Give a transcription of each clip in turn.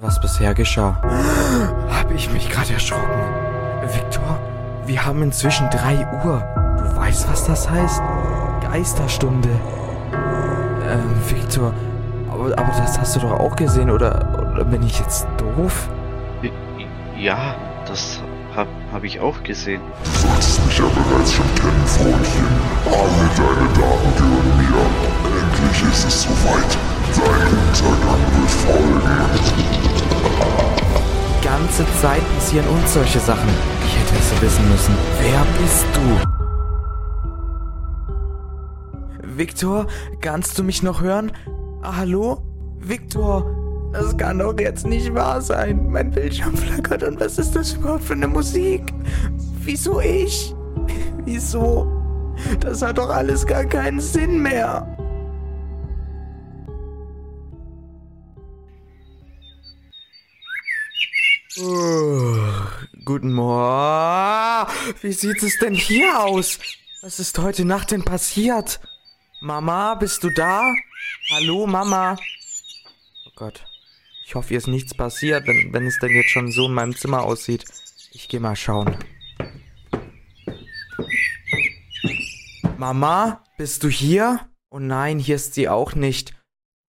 was bisher geschah. Habe ich mich gerade erschrocken. Viktor, wir haben inzwischen 3 Uhr. Du weißt, was das heißt? Geisterstunde. Ähm, Viktor, aber, aber das hast du doch auch gesehen, oder, oder bin ich jetzt doof? Ja, das habe hab ich auch gesehen. Du solltest mich ja bereits schon kennen, Freundchen. Alle deine Daten gehören mir. Endlich ist es soweit. Dein Untergang wird folgen. Die ganze Zeit passieren uns solche Sachen. Ich hätte es wissen müssen. Wer bist du? Viktor, kannst du mich noch hören? Ah, hallo? Viktor? Das kann doch jetzt nicht wahr sein. Mein Bildschirm flackert und was ist das überhaupt für eine Musik? Wieso ich? Wieso? Das hat doch alles gar keinen Sinn mehr. Oh, guten Morgen. Wie sieht es denn hier aus? Was ist heute Nacht denn passiert? Mama, bist du da? Hallo, Mama. Oh Gott. Ich hoffe, hier ist nichts passiert, wenn, wenn es denn jetzt schon so in meinem Zimmer aussieht. Ich geh mal schauen. Mama, bist du hier? Oh nein, hier ist sie auch nicht.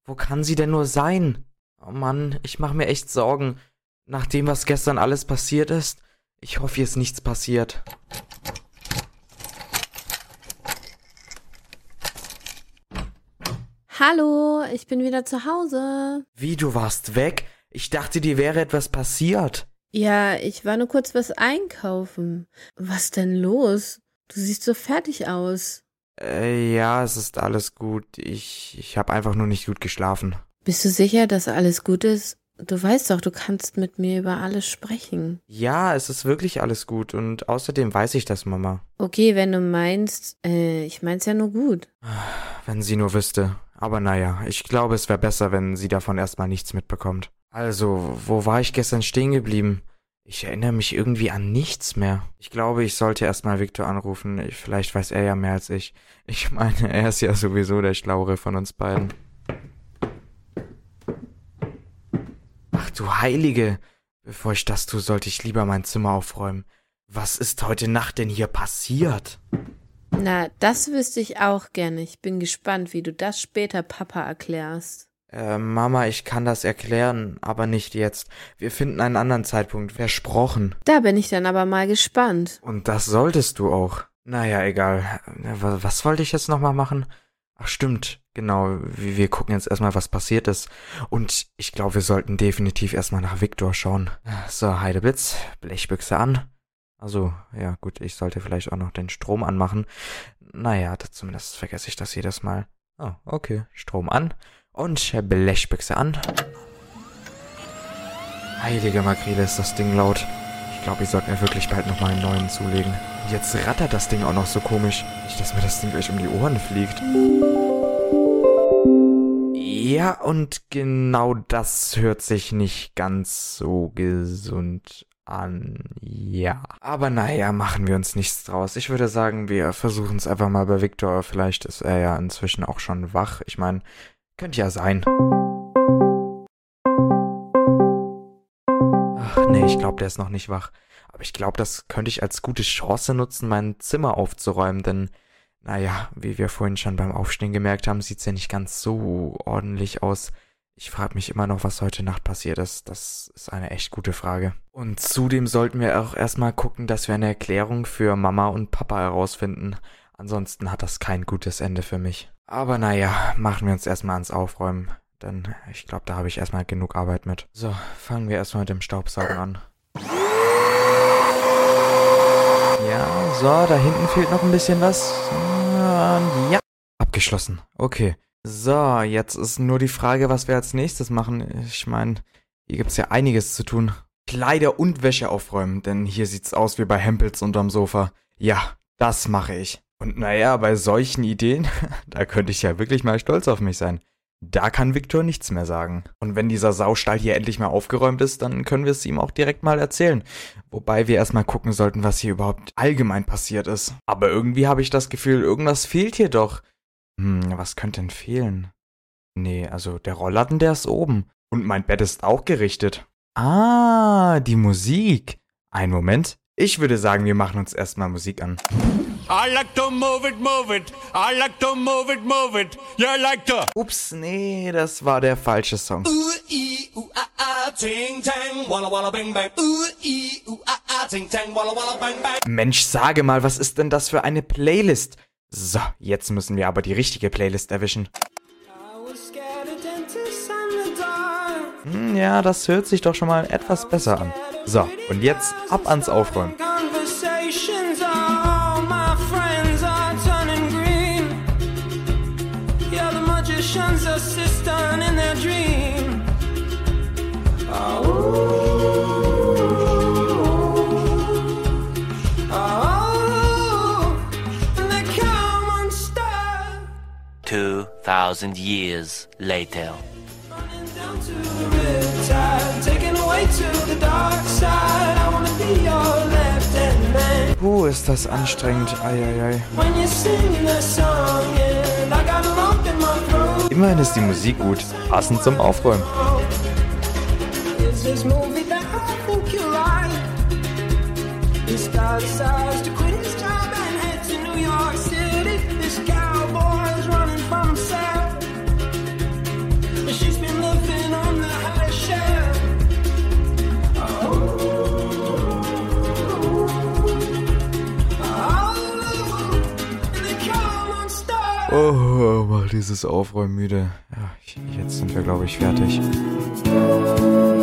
Wo kann sie denn nur sein? Oh Mann, ich mache mir echt Sorgen. Nach dem, was gestern alles passiert ist, ich hoffe, hier ist nichts passiert. Hallo, ich bin wieder zu Hause. Wie, du warst weg? Ich dachte, dir wäre etwas passiert. Ja, ich war nur kurz was einkaufen. Was denn los? Du siehst so fertig aus. Äh, ja, es ist alles gut. Ich, ich habe einfach nur nicht gut geschlafen. Bist du sicher, dass alles gut ist? Du weißt doch, du kannst mit mir über alles sprechen. Ja, es ist wirklich alles gut und außerdem weiß ich das, Mama. Okay, wenn du meinst, äh, ich mein's ja nur gut. Wenn sie nur wüsste. Aber naja, ich glaube, es wäre besser, wenn sie davon erstmal nichts mitbekommt. Also, wo war ich gestern stehen geblieben? Ich erinnere mich irgendwie an nichts mehr. Ich glaube, ich sollte erstmal Victor anrufen. Ich, vielleicht weiß er ja mehr als ich. Ich meine, er ist ja sowieso der Schlauere von uns beiden. Du Heilige! Bevor ich das tue, sollte ich lieber mein Zimmer aufräumen. Was ist heute Nacht denn hier passiert? Na, das wüsste ich auch gerne. Ich bin gespannt, wie du das später Papa erklärst. Äh, Mama, ich kann das erklären, aber nicht jetzt. Wir finden einen anderen Zeitpunkt. Versprochen. Da bin ich dann aber mal gespannt. Und das solltest du auch. Naja, egal. Äh, wa- Was wollte ich jetzt nochmal machen? Ach stimmt, genau. Wir gucken jetzt erstmal, was passiert ist. Und ich glaube, wir sollten definitiv erstmal nach Viktor schauen. So, Heideblitz, Blechbüchse an. Also, ja gut, ich sollte vielleicht auch noch den Strom anmachen. Naja, zumindest vergesse ich das jedes Mal. Oh, okay. Strom an und Blechbüchse an. Heilige Makrele, ist das Ding laut. Ich glaube, ich sollte mir wirklich bald nochmal einen neuen zulegen. Jetzt rattert das Ding auch noch so komisch. Nicht, dass mir das Ding gleich um die Ohren fliegt. Ja, und genau das hört sich nicht ganz so gesund an. Ja. Aber naja, machen wir uns nichts draus. Ich würde sagen, wir versuchen es einfach mal bei Victor. Vielleicht ist er ja inzwischen auch schon wach. Ich meine, könnte ja sein. Ach nee, ich glaube, der ist noch nicht wach. Aber ich glaube, das könnte ich als gute Chance nutzen, mein Zimmer aufzuräumen, denn, naja, wie wir vorhin schon beim Aufstehen gemerkt haben, sieht's ja nicht ganz so ordentlich aus. Ich frage mich immer noch, was heute Nacht passiert ist. Das ist eine echt gute Frage. Und zudem sollten wir auch erstmal gucken, dass wir eine Erklärung für Mama und Papa herausfinden. Ansonsten hat das kein gutes Ende für mich. Aber naja, machen wir uns erstmal ans Aufräumen. Denn ich glaube, da habe ich erstmal genug Arbeit mit. So, fangen wir erstmal mit dem Staubsaugen an. Ja, so, da hinten fehlt noch ein bisschen was. Und ja, abgeschlossen. Okay. So, jetzt ist nur die Frage, was wir als nächstes machen. Ich meine, hier gibt's ja einiges zu tun. Kleider und Wäsche aufräumen, denn hier sieht's aus wie bei Hempels unterm Sofa. Ja, das mache ich. Und naja, bei solchen Ideen, da könnte ich ja wirklich mal stolz auf mich sein. Da kann Viktor nichts mehr sagen. Und wenn dieser Saustall hier endlich mal aufgeräumt ist, dann können wir es ihm auch direkt mal erzählen. Wobei wir erstmal gucken sollten, was hier überhaupt allgemein passiert ist. Aber irgendwie habe ich das Gefühl, irgendwas fehlt hier doch. Hm, was könnte denn fehlen? Nee, also der Rollladen, der ist oben. Und mein Bett ist auch gerichtet. Ah, die Musik. Ein Moment. Ich würde sagen, wir machen uns erstmal Musik an. I like to move it, move it. I like to move it, move it. Yeah, I like to. Ups, nee, das war der falsche Song. Ooh, ee, ooh, ting, tang, walla, walla, bang, bang. Ooh, ee, ooh, ting, tang, walla, walla, bang, bang. Mensch, sage mal, was ist denn das für eine Playlist? So, jetzt müssen wir aber die richtige Playlist erwischen. Hm, ja, das hört sich doch schon mal etwas besser an. So, und jetzt ab ans Aufräumen. Conversations, all my friends ist das anstrengend. Eieiei. Got. Immerhin ist die Musik gut. Passend zum Aufräumen. Is this movie that I think you like? This guy decides to Oh, mach dieses Aufräumen müde. Ja, jetzt sind wir, glaube ich, fertig. Oh,